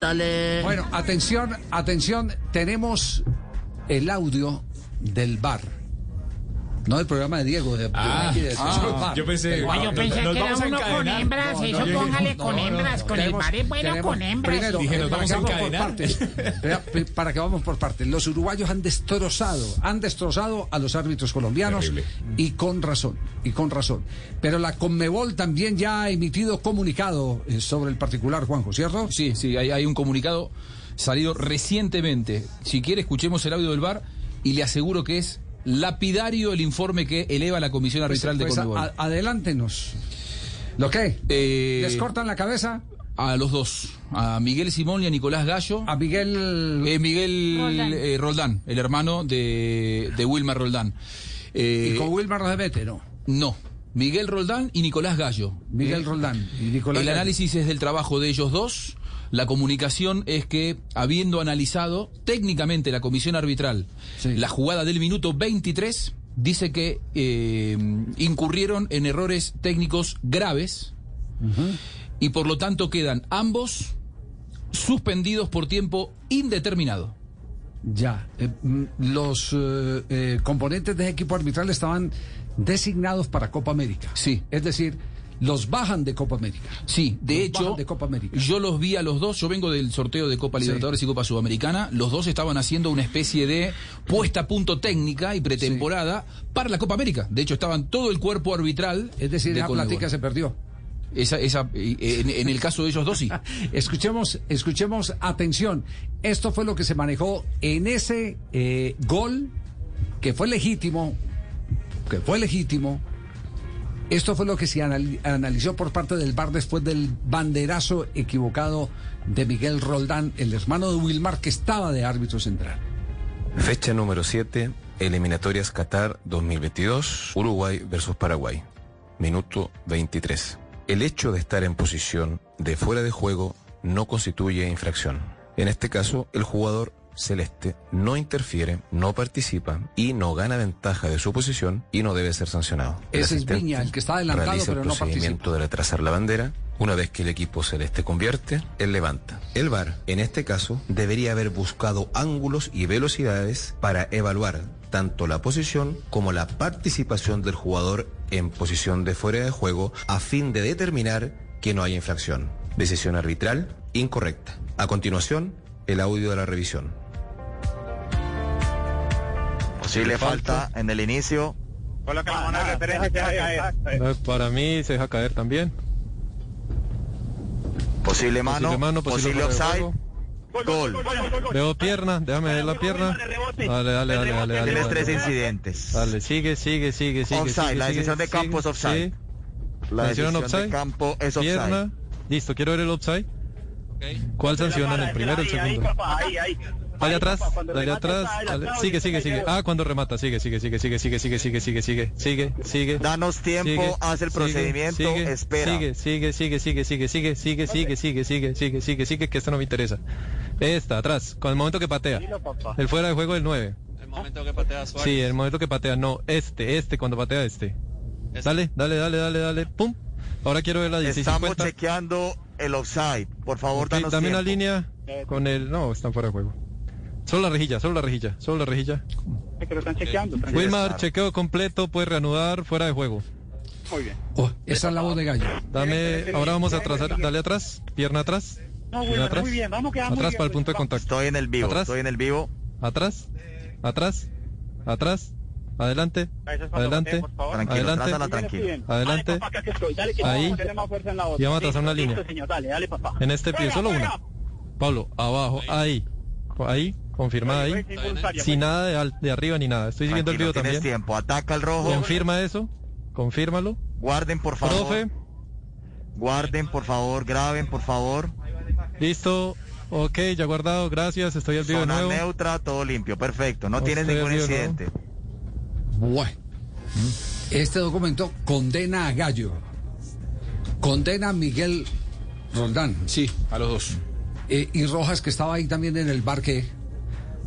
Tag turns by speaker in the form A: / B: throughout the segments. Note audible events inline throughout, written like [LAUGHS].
A: Bueno, atención, atención, tenemos el audio del bar. No del programa de Diego, de, de aquí, de- del bar.
B: yo pensé-. Ay,
C: Yo pensé que era uno con hembras,
A: No,
C: eso
A: no,
C: póngale
A: no,
C: con
A: no, no,
C: hembras,
A: no.
C: con el bar es bueno con hembras.
A: Primero,
B: Dije, nos vamos a encadenar.
A: Para que vamos por partes. Los uruguayos han destrozado, han destrozado a los árbitros colombianos
B: Terrible.
A: y con razón, y con razón. Pero la Conmebol también ya ha emitido comunicado eh, sobre el particular, Juanjo, ¿cierto?
D: Sí, sí, hay, hay un comunicado salido recientemente. Si quiere, escuchemos el audio del bar y le aseguro que es lapidario el informe que eleva la Comisión
A: Pues-
D: Arbitral
A: pues
D: de
A: a-
D: Conmebol.
A: adelántenos. ¿Lo qué?
D: Eh,
A: ¿Les cortan la cabeza?
D: A los dos, a Miguel Simón y a Nicolás Gallo.
A: A Miguel...
D: Eh, Miguel
C: Roldán.
D: eh, Roldán, el hermano de, de Wilmar Roldán. Eh,
A: y con Wilmar no se mete, ¿no?
D: No, Miguel Roldán y Nicolás Gallo.
A: Miguel
D: Eh,
A: Roldán y Nicolás
D: El
A: Gallo.
D: análisis es del trabajo de ellos dos. La comunicación es que, habiendo analizado técnicamente la comisión arbitral
A: Sí.
D: la jugada del minuto 23, dice que eh, incurrieron en errores técnicos graves y por lo tanto quedan ambos suspendidos por tiempo indeterminado.
A: Ya. eh, mm, los eh, componentes del equipo arbitral estaban designados para Copa América.
D: Sí.
A: Es decir, los bajan de Copa América.
D: Sí, de
A: Los
D: hecho,
A: de Copa América.
D: yo los vi a los dos, yo vengo del sorteo de Copa
A: Sí.
D: Libertadores y Copa Sudamericana, los dos estaban haciendo una especie de puesta a punto técnica y pretemporada para la Copa América. De hecho, estaban todo el cuerpo arbitral.
A: Es decir,
D: de Conmebol.
A: plática se perdió.
D: Esa, esa, eh, en, en el caso de ellos dos, sí. [LAUGHS]
A: Escuchemos, escuchemos, atención. Esto fue lo que se manejó en ese eh, gol que fue legítimo, que fue legítimo. Esto fue lo que se anali- analizó por parte del VAR después del banderazo equivocado de Miguel Roldán, el hermano de Wilmar, que estaba de árbitro central.
E: Fecha número 7, eliminatorias Qatar 2022, Uruguay versus Paraguay. Minuto 23. El hecho de estar en posición de fuera de juego no constituye infracción. En este caso, el jugador celeste no interfiere, no participa y no gana ventaja de su posición y no debe ser sancionado.
A: Ese es Viña, el que está adelantado,
E: realiza
A: pero
E: el
A: no
E: procedimiento de retrasar la bandera. Una vez que el equipo celeste convierte, él levanta. El VAR, en este caso, debería haber buscado ángulos y velocidades para evaluar tanto la posición como la participación del jugador en posición de fuera de juego a fin de determinar que no hay infracción. Decisión arbitral incorrecta. A continuación, el audio de la revisión.
F: Posible falta en el inicio.
G: Para mí se deja caer también.
F: Posible mano.
G: Posible mano,
F: posible
G: posible
F: offside. Gol.
G: Veo pierna, déjame ver la pierna. Dale, dale, dale, dale, dale.
F: Tienes tres incidentes.
G: Dale, sigue, sigue, sigue, sigue.
F: Offside,
G: sigue,
F: la
G: sigue,
F: decisión de campo es offside.
G: sí.
F: La decisión de
G: offside.
F: campo es offside.
G: Pierna. Listo, quiero ver el offside. ¿Cuál sancionan? ¿El primero o el segundo? Dale atrás, dale atrás. Sigue, sigue, sigue. Ah, cuando remata, sigue, sigue, sigue, sigue, sigue, sigue, sigue, sigue, sigue, sigue, sigue.
F: Danos tiempo,
G: Sigue,
F: haz el
G: sigue,
F: procedimiento,
G: sigue,
F: espera.
G: Sigue, sigue, sigue, sigue, sigue, sigue, sigue, sigue, sigue, sigue, sigue, sigue, sigue, que esta no me interesa. Esta, atrás, con el momento que patea. El fuera de juego del 9.
H: El momento que patea Suárez.
G: Sí, el momento que patea, no, este, este, cuando patea este. Dale, dale, dale, dale, dale, pum. Ahora quiero ver la
F: Estamos
G: 1650.
F: chequeando el offside. Por favor, danos
G: dame una línea con el... No, están fuera de juego. Solo la rejilla, solo la rejilla, solo la rejilla. Wilmar,
F: estar.
G: chequeo completo, puede reanudar, fuera de juego.
A: Oh, esa es la voz de Gallo.
G: Dame, ahora vamos a trazar, dale atrás, pierna atrás. pierna atrás. Atrás para el punto de contacto.
F: Estoy en el vivo,
G: Atrás.
F: estoy en el vivo.
G: Atrás, atrás, atrás, adelante, adelante,
F: Tranquilo,
G: adelante, adelante, ahí, y vamos a trazar una línea. En este pie, solo una. Pablo, abajo, ahí, ahí, confirma ahí, sin nada de, al- de arriba ni nada. Estoy siguiendo el video
F: tienes
G: también.
F: tiempo. Ataca el rojo.
G: Confirma eso, confírmalo.
F: Guarden, por favor.
G: Profe,
F: Guarden, por favor. Graben, por favor.
G: listo, ok, ya guardado, gracias, estoy al vivo de
F: Zona
G: nuevo.
F: neutra, todo limpio. Perfecto. No tienes
G: Estoy
F: ningún incidente.
A: Bueno, este documento condena a Gallo, condena a Miguel Roldán
D: Sí, a los dos.
A: eh, y Rojas, que estaba ahí también en el bar que...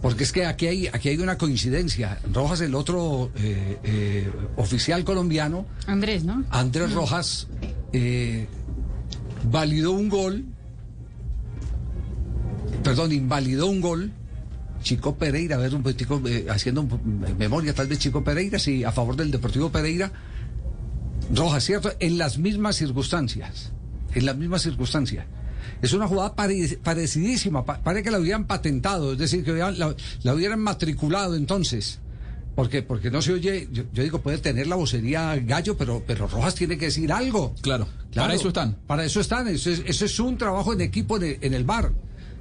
A: Porque es que aquí hay, aquí hay una coincidencia. Rojas, el otro eh, eh, oficial colombiano,
C: Andrés, ¿no?
A: Andrés Rojas, eh, validó un gol perdón, invalidó un gol. Chico Pereira, a ver un poquitico, eh, haciendo memoria tal vez Chico Pereira, sí, a favor del Deportivo Pereira. Roja, ¿cierto? En las mismas circunstancias. En las mismas circunstancias. Es una jugada parecidísima, parece que la hubieran patentado, es decir, que la, hubieran matriculado entonces. Porque, porque no se oye, yo, digo, puede tener la vocería gallo, pero, pero Rojas tiene que decir algo.
D: Claro, para eso están.
A: Para eso están, eso es, un trabajo en equipo en el, bar.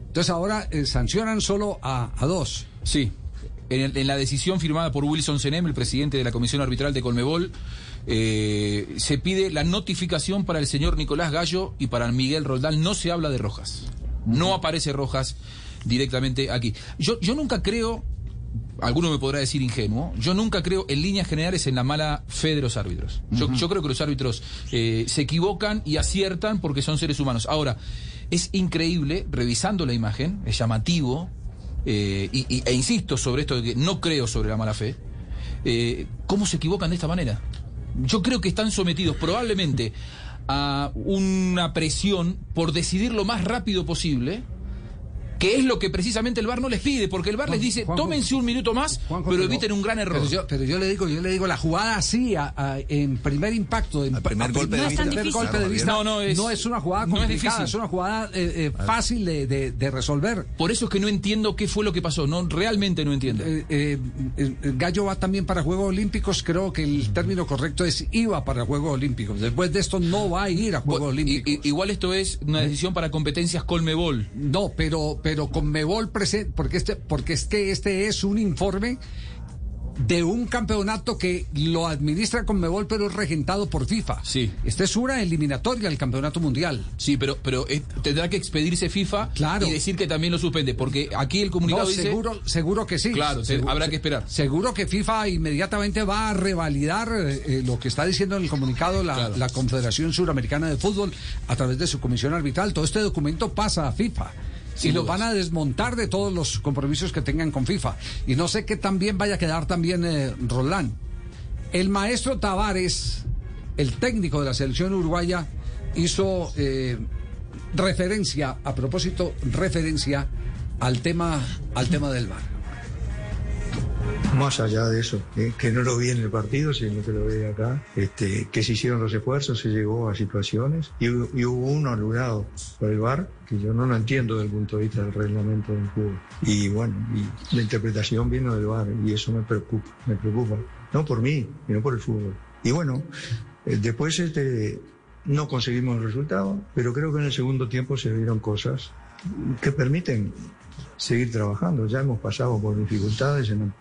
A: Entonces ahora eh, sancionan solo a, dos.
D: Sí, en, la decisión firmada por Wilson Senem, el presidente de la Comisión Arbitral de Colmebol, eh, se pide la notificación para el señor Nicolás Gallo y para Miguel Roldán. No se habla de Rojas. No aparece Rojas directamente aquí. Yo, yo nunca creo, alguno me podrá decir ingenuo, yo nunca creo en líneas generales en la mala fe de los árbitros. Yo, yo creo que los árbitros eh, se equivocan y aciertan porque son seres humanos. Ahora, es increíble, revisando la imagen, es llamativo, eh, y, e insisto sobre esto de que no creo sobre la mala fe, ¿cómo se equivocan de esta manera? yo creo que están sometidos probablemente a una presión por decidir lo más rápido posible que es lo que precisamente el VAR no les pide, porque el VAR les dice, tómense un minuto más, pero eviten un gran error.
A: Pero yo, le digo, yo le digo, la jugada así, en primer impacto, en
E: primer, golpe, de
A: vista, no, no, es, una jugada complicada, es, una jugada eh, eh, fácil de, resolver.
D: Por eso es que no entiendo qué fue lo que pasó, no realmente no entiendo.
A: Eh, el Gallo va también para Juegos Olímpicos, creo que el término correcto es iba para Juegos Olímpicos. Después de esto no va a ir a Juegos Olímpicos.
D: igual esto es una decisión para competencias Colmebol.
A: No, pero pero con Mebol presente, porque este, porque es que este es un informe de un campeonato que lo administra con Mebol, pero es regentado por FIFA.
D: Sí.
A: Esta es una eliminatoria del campeonato mundial.
D: Sí, pero, pero eh, tendrá que expedirse FIFA
A: claro.
D: y decir que también lo suspende, porque aquí el comunicado dice...
A: Seguro, seguro que sí.
D: Claro, habrá que esperar.
A: Seguro que FIFA inmediatamente va a revalidar eh, eh, lo que está diciendo en el comunicado la, la Confederación Suramericana de Fútbol a través de su comisión arbitral. Todo este documento pasa a FIFA y lo van a desmontar de todos los compromisos que tengan con FIFA. Y no sé qué también vaya a quedar también eh, Roland. El maestro Tavares, el técnico de la selección uruguaya, hizo eh, referencia, a propósito, referencia al tema, al tema del VAR.
I: Más allá de eso, eh, que no lo vi en el partido, sino que lo vi acá, este, que se hicieron los esfuerzos, se llegó a situaciones y, hubo uno anulado por el VAR, que yo no lo entiendo desde el punto de vista del reglamento del juego. Y bueno, y la interpretación vino del VAR y eso me preocupa, me preocupa. No por mí, sino por el fútbol. Y bueno, eh, después este, no conseguimos el resultado, pero creo que en el segundo tiempo se vieron cosas que permiten seguir trabajando. Ya hemos pasado por dificultades en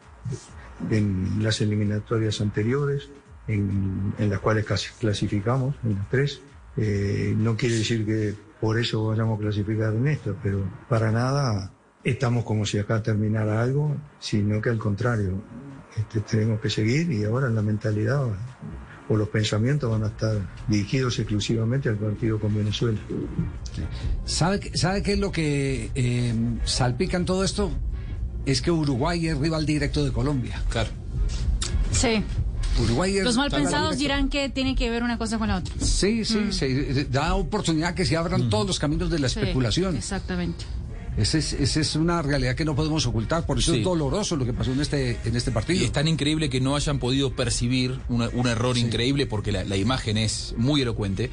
I: en las eliminatorias anteriores, en, las cuales clasificamos, en las tres. Eh, no quiere decir que por eso vayamos a clasificar en esto, pero para nada estamos como si acá terminara algo, sino que al contrario, este, tenemos que seguir y ahora la mentalidad o los pensamientos van a estar dirigidos exclusivamente al partido con Venezuela.
A: ¿Sabe, ¿sabe qué es lo que eh, salpica en todo esto? Es que Uruguay es rival directo de Colombia.
D: Claro.
B: Sí.
A: Uruguay
B: Los mal pensados dirán que tiene que ver una cosa con la otra.
A: Sí, sí, mm. da oportunidad que se abran mm. todos los caminos de la especulación.
B: Exactamente.
A: Esa es, una realidad que no podemos ocultar, por eso es doloroso lo que pasó en este, en este partido.
D: Y es tan increíble que no hayan podido percibir un error increíble, porque la, imagen es muy elocuente,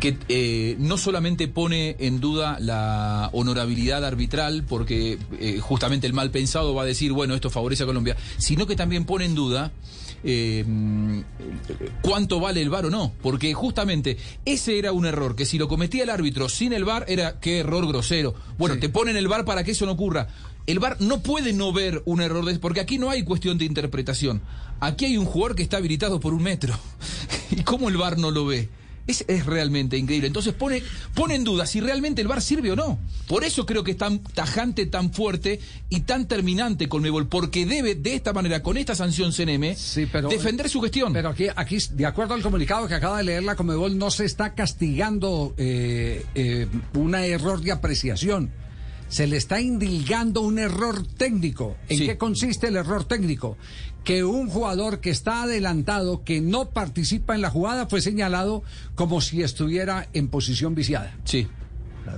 D: que eh, no solamente pone en duda la honorabilidad arbitral, porque eh, justamente el mal pensado va a decir, bueno, esto favorece a Colombia, sino que también pone en duda eh, cuánto vale el VAR o no, porque justamente ese era un error, que si lo cometía el árbitro sin el VAR era qué error grosero. Bueno, te ponen el VAR para que eso no ocurra. El VAR no puede no ver un error, de, porque aquí no hay cuestión de interpretación. Aquí hay un jugador que está habilitado por un metro. [LAUGHS] ¿Y cómo el VAR no lo ve? Es, realmente increíble. Entonces pone, pone en duda si realmente el VAR sirve o no. Por eso creo que es tan tajante, tan fuerte y tan terminante con Mebol, porque debe de esta manera, con esta sanción CNM, defender su gestión.
A: Pero aquí, aquí, de acuerdo al comunicado que acaba de leer la Comebol, no se está castigando eh, eh, un error de apreciación se le está indilgando un error técnico. ¿En qué consiste el error técnico? que un jugador que está adelantado, que no participa en la jugada, fue señalado como si estuviera en posición viciada.
D: Sí.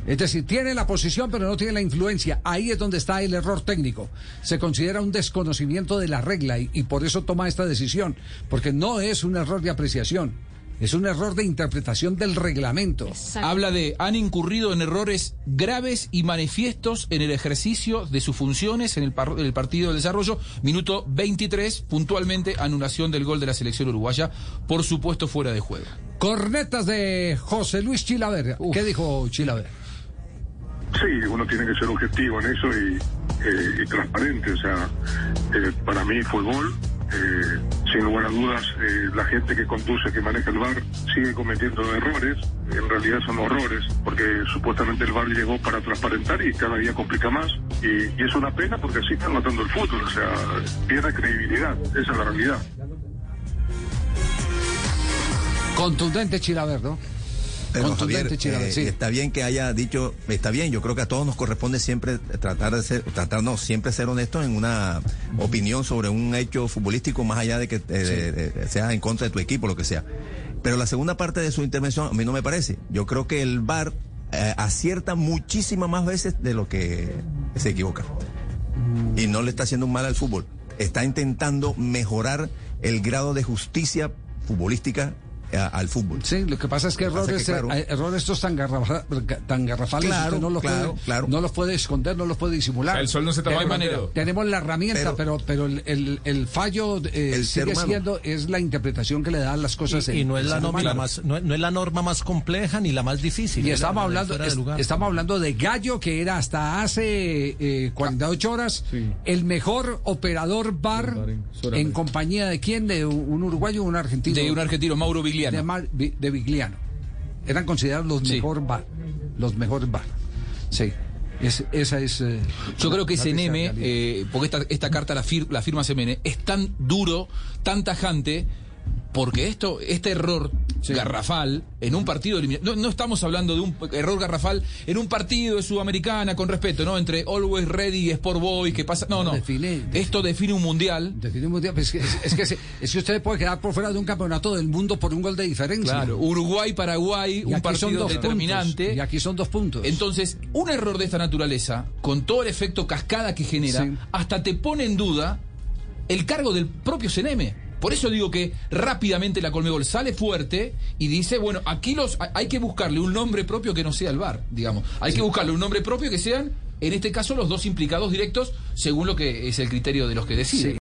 A: Es decir, tiene la posición pero no tiene la influencia. Ahí es donde está el error técnico. Se considera un desconocimiento de la regla y, y por eso toma esta decisión, porque no es un error de apreciación. Es un error de interpretación del reglamento.
B: Exacto.
D: Habla de han incurrido en errores graves y manifiestos en el ejercicio de sus funciones en el, par- en el partido del desarrollo. Minuto 23, puntualmente anulación del gol de la selección uruguaya, por supuesto fuera de juego.
A: Cornetas de José Luis Chilaver. ¿Qué dijo Chilaver?
C: Sí, uno tiene que ser objetivo en eso y, eh, y transparente. O sea, eh, para mí fue gol. Eh, sin lugar a dudas, eh, la gente que conduce, que maneja el bar, sigue cometiendo errores. En realidad son horrores, porque supuestamente el bar llegó para transparentar y cada día complica más. Y, es una pena porque así están matando el fútbol. O sea, pierde credibilidad. Esa es la realidad.
A: Contundente Chilaver, ¿no?
H: Pero Javier, eh,
A: sí.
H: está bien que haya dicho, está bien, yo creo que a todos nos corresponde siempre tratar de ser, tratar no, siempre ser honestos en una opinión sobre un hecho futbolístico más allá de que eh, de- sea en contra de tu equipo, lo que sea. Pero la segunda parte de su intervención a mí no me parece. Yo creo que el VAR eh, acierta muchísimas más veces de lo que se equivoca. Y no le está haciendo un mal al fútbol. Está intentando mejorar el grado de justicia futbolística al fútbol.
A: Sí, lo que pasa es que
H: Lo que pasa
A: errores,
H: es que, claro.
A: eh, errores estos tan, garrafa- tan garrafales
H: Claro,
A: usted no los,
H: claro,
A: puede,
H: claro.
A: no los puede esconder, no los puede disimular.
J: El sol no se tapa el dedo.
A: tenemos la herramienta, pero, pero, el, el- el fallo eh,
H: El
A: sigue siendo, es la interpretación que le dan las cosas.
K: Y, y
A: el-
K: no es la norma más, no, no es la norma más compleja ni la más difícil.
A: Y estamos
K: la de
A: hablando,
K: de
A: es-
K: lugar.
A: estamos hablando de Gallo, que era hasta hace eh, 48 horas el mejor operador bar
J: Bar en
A: en compañía de quién, de un un uruguayo o un argentino.
D: De un argentino, Mauro
A: de,
D: Vigliano.
A: Mar- Vi- de Vigliano. Eran considerados los
D: Sí.
A: mejor bar, los mejores bar. Sí, es- esa es. eh,
D: Yo creo que
A: la
D: ese
A: triste
D: Neme,
A: realidad.
D: eh, porque esta, esta carta la, fir- la firma Semene, es tan duro, tan tajante, porque esto, este error garrafal en un partido no, no estamos hablando de un error garrafal en un partido de Sudamericana, con respeto, ¿no? Entre Always Ready y Sport Boy, que pasa. No, no.
A: Define-
D: Esto define un mundial.
A: Definimos día, pues, es, que, es, que se- es que usted puede quedar por fuera de un campeonato del mundo por un gol de diferencia.
D: Claro, Uruguay-Paraguay,
A: Y
D: un
A: son
D: partido
A: dos
D: determinante.
A: puntos, y aquí son dos puntos.
D: Entonces, un error de esta naturaleza, con todo el efecto cascada que genera,
A: Sí.
D: hasta te pone en duda el cargo del propio CNM. Por eso digo que rápidamente la Colmebol sale fuerte y dice, bueno, aquí los hay que buscarle un nombre propio que no sea el VAR, digamos. Hay que buscarle un nombre propio que sean, en este caso, los dos implicados directos, según lo que es el criterio de los que deciden.